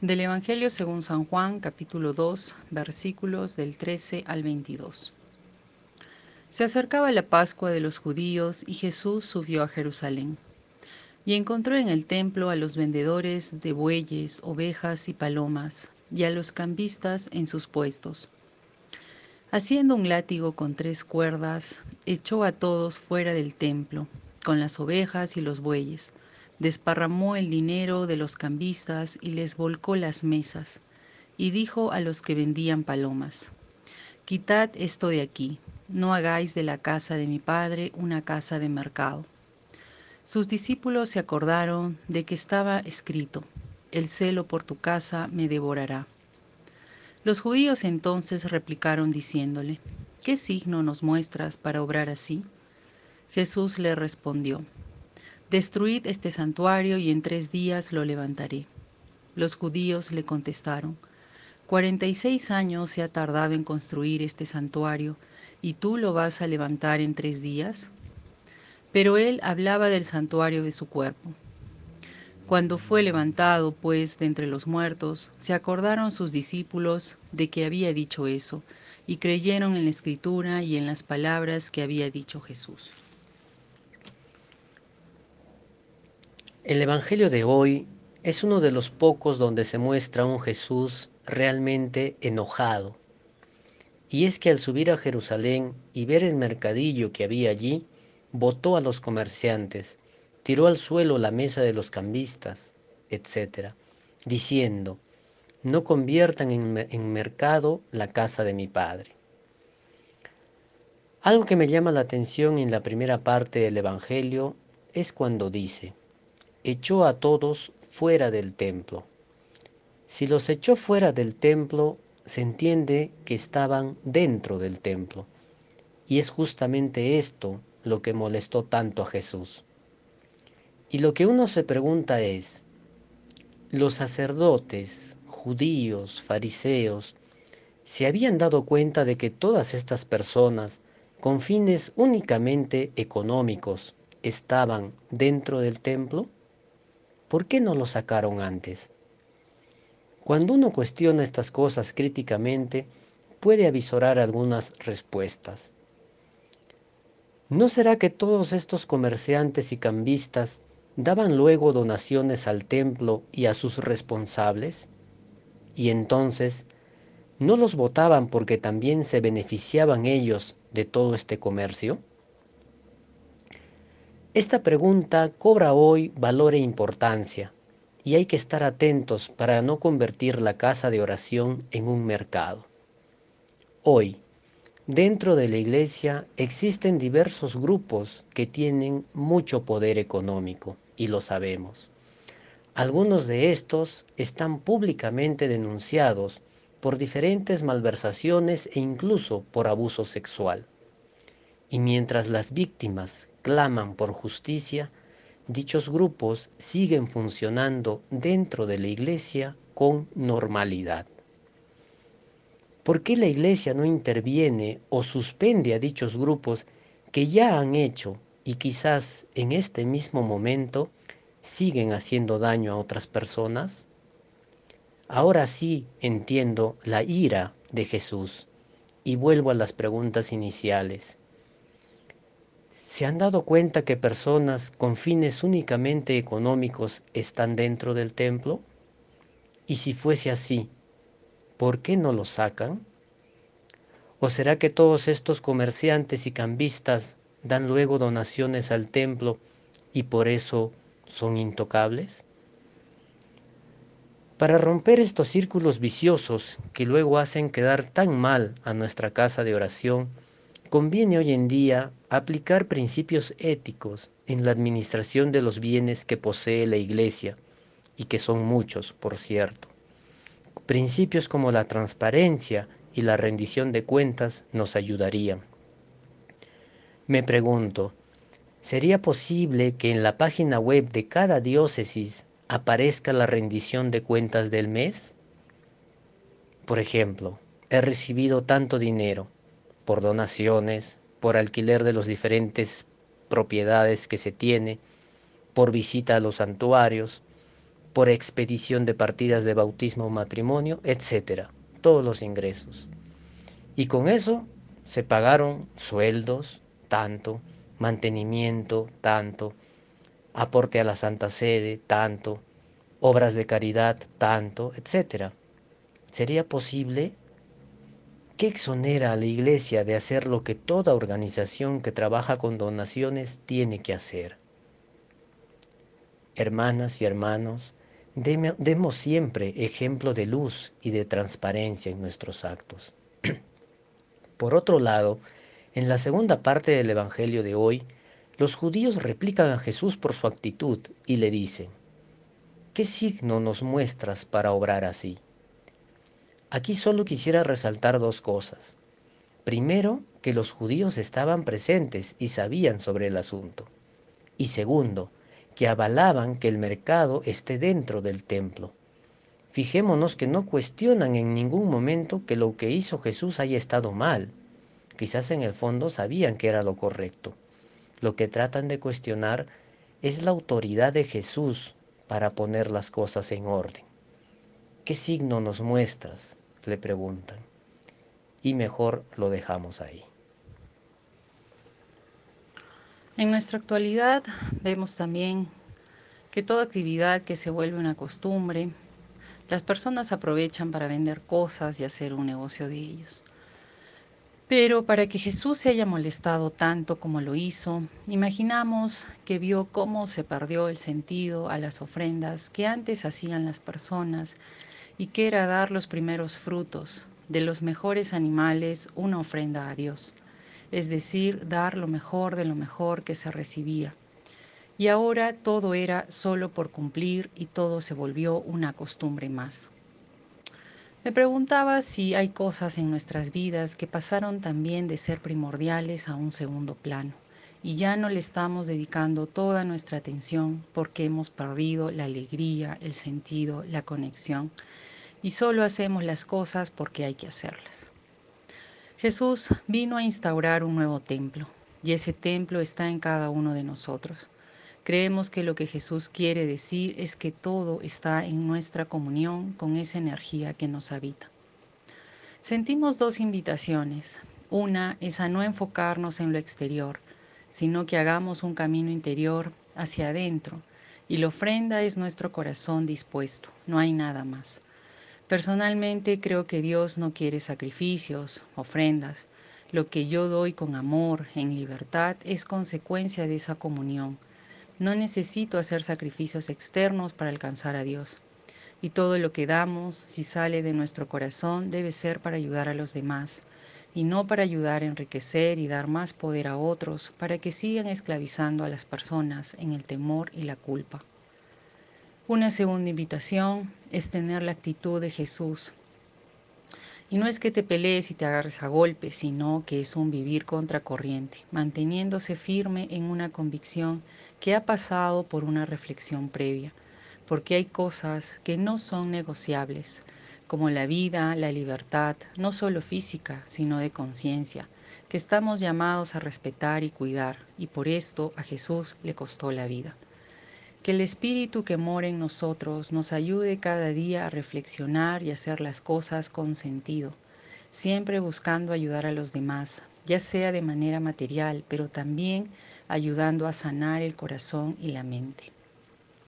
Del Evangelio según San Juan, capítulo 2, versículos del 13 al 22. Se acercaba la Pascua de los judíos y Jesús subió a Jerusalén. Y encontró en el templo a los vendedores de bueyes, ovejas y palomas, y a los cambistas en sus puestos. Haciendo un látigo con tres cuerdas, echó a todos fuera del templo, con las ovejas y los bueyes desparramó el dinero de los cambistas y les volcó las mesas, y dijo a los que vendían palomas, Quitad esto de aquí, no hagáis de la casa de mi padre una casa de mercado. Sus discípulos se acordaron de que estaba escrito, El celo por tu casa me devorará. Los judíos entonces replicaron diciéndole, ¿qué signo nos muestras para obrar así? Jesús le respondió, Destruid este santuario y en tres días lo levantaré. Los judíos le contestaron, Cuarenta y seis años se ha tardado en construir este santuario, ¿y tú lo vas a levantar en tres días? Pero él hablaba del santuario de su cuerpo. Cuando fue levantado, pues, de entre los muertos, se acordaron sus discípulos de que había dicho eso, y creyeron en la escritura y en las palabras que había dicho Jesús. El Evangelio de hoy es uno de los pocos donde se muestra un Jesús realmente enojado. Y es que al subir a Jerusalén y ver el mercadillo que había allí, votó a los comerciantes, tiró al suelo la mesa de los cambistas, etc., diciendo, no conviertan en, en, mercado la casa de mi padre. Algo que me llama la atención en la primera parte del Evangelio es cuando dice, echó a todos fuera del templo. Si los echó fuera del templo, se entiende que estaban dentro del templo. Y es justamente esto lo que molestó tanto a Jesús. Y lo que uno se pregunta es, los sacerdotes, judíos, fariseos, se habían dado cuenta de que todas estas personas, con fines únicamente económicos, estaban dentro del templo? ¿Por qué no lo sacaron antes? Cuando uno cuestiona estas cosas críticamente, puede avisorar algunas respuestas. ¿No será que todos estos comerciantes y cambistas daban luego donaciones al templo y a sus responsables? Y entonces, ¿no los votaban porque también se beneficiaban ellos de todo este comercio? Esta pregunta cobra hoy valor e importancia y hay que estar atentos para no convertir la casa de oración en un mercado. Hoy, dentro de la iglesia existen diversos grupos que tienen mucho poder económico y lo sabemos. Algunos de estos están públicamente denunciados por diferentes malversaciones e incluso por abuso sexual. Y mientras las víctimas claman por justicia, dichos grupos siguen funcionando dentro de la iglesia con normalidad. ¿Por qué la iglesia no interviene o suspende a dichos grupos que ya han hecho y quizás en este mismo momento siguen haciendo daño a otras personas? Ahora sí entiendo la ira de Jesús y vuelvo a las preguntas iniciales. ¿Se han dado cuenta que personas con fines únicamente económicos están dentro del templo? Y si fuese así, ¿por qué no lo sacan? ¿O será que todos estos comerciantes y cambistas dan luego donaciones al templo y por eso son intocables? Para romper estos círculos viciosos que luego hacen quedar tan mal a nuestra casa de oración, conviene hoy en día aplicar principios éticos en la administración de los bienes que posee la Iglesia, y que son muchos, por cierto. Principios como la transparencia y la rendición de cuentas nos ayudarían. Me pregunto, ¿sería posible que en la página web de cada diócesis aparezca la rendición de cuentas del mes? Por ejemplo, he recibido tanto dinero, por donaciones, por alquiler de las diferentes propiedades que se tiene, por visita a los santuarios, por expedición de partidas de bautismo o matrimonio, etc. Todos los ingresos. Y con eso se pagaron sueldos, tanto, mantenimiento, tanto, aporte a la Santa Sede, tanto, obras de caridad, tanto, etc. ¿Sería posible? ¿Qué exonera a la Iglesia de hacer lo que toda organización que trabaja con donaciones tiene que hacer? Hermanas y hermanos, demos siempre ejemplo de luz y de transparencia en nuestros actos. Por otro lado, en la segunda parte del Evangelio de hoy, los judíos replican a Jesús por su actitud y le dicen, ¿qué signo nos muestras para obrar así? Aquí solo quisiera resaltar dos cosas. Primero, que los judíos estaban presentes y sabían sobre el asunto. Y segundo, que avalaban que el mercado esté dentro del templo. Fijémonos que no cuestionan en ningún momento que lo que hizo Jesús haya estado mal. Quizás en el fondo sabían que era lo correcto. Lo que tratan de cuestionar es la autoridad de Jesús para poner las cosas en orden. ¿Qué signo nos muestras? Le preguntan. Y mejor lo dejamos ahí. En nuestra actualidad vemos también que toda actividad que se vuelve una costumbre, las personas aprovechan para vender cosas y hacer un negocio de ellos. Pero para que Jesús se haya molestado tanto como lo hizo, imaginamos que vio cómo se perdió el sentido a las ofrendas que antes hacían las personas y que era dar los primeros frutos de los mejores animales una ofrenda a Dios es decir, dar lo mejor de lo mejor que se recibía. Y ahora todo era solo por cumplir y todo se volvió una costumbre más. Me preguntaba si hay cosas en nuestras vidas que pasaron también de ser primordiales a un segundo plano y ya no le estamos dedicando toda nuestra atención porque hemos perdido la alegría, el sentido, la conexión y solo hacemos las cosas porque hay que hacerlas. Jesús vino a instaurar un nuevo templo y ese templo está en cada uno de nosotros. Creemos que lo que Jesús quiere decir es que todo está en nuestra comunión con esa energía que nos habita. Sentimos dos invitaciones. Una es a no enfocarnos en lo exterior, sino que hagamos un camino interior hacia adentro, y la ofrenda es nuestro corazón dispuesto, no hay nada más. Personalmente creo que Dios no quiere sacrificios, ofrendas. Lo que yo doy con amor, en libertad, es consecuencia de esa comunión. No necesito hacer sacrificios externos para alcanzar a Dios. Y todo lo que damos, si sale de nuestro corazón, debe ser para ayudar a los demás, y no para ayudar a enriquecer y dar más poder a otros para que sigan esclavizando a las personas en el temor y la culpa. Una segunda invitación es tener la actitud de Jesús. Y no es que te pelees y te agarres a golpes, sino que es un vivir contracorriente, manteniéndose firme en una convicción que ha pasado por una reflexión previa, porque hay cosas que no son negociables, como la vida, la libertad, no solo física, sino de conciencia, que estamos llamados a respetar y cuidar, y por esto a Jesús le costó la vida. Que el Espíritu que mora en nosotros nos ayude cada día a reflexionar y hacer las cosas con sentido, siempre buscando ayudar a los demás, ya sea de manera material, pero también ayudando a sanar el corazón y la mente.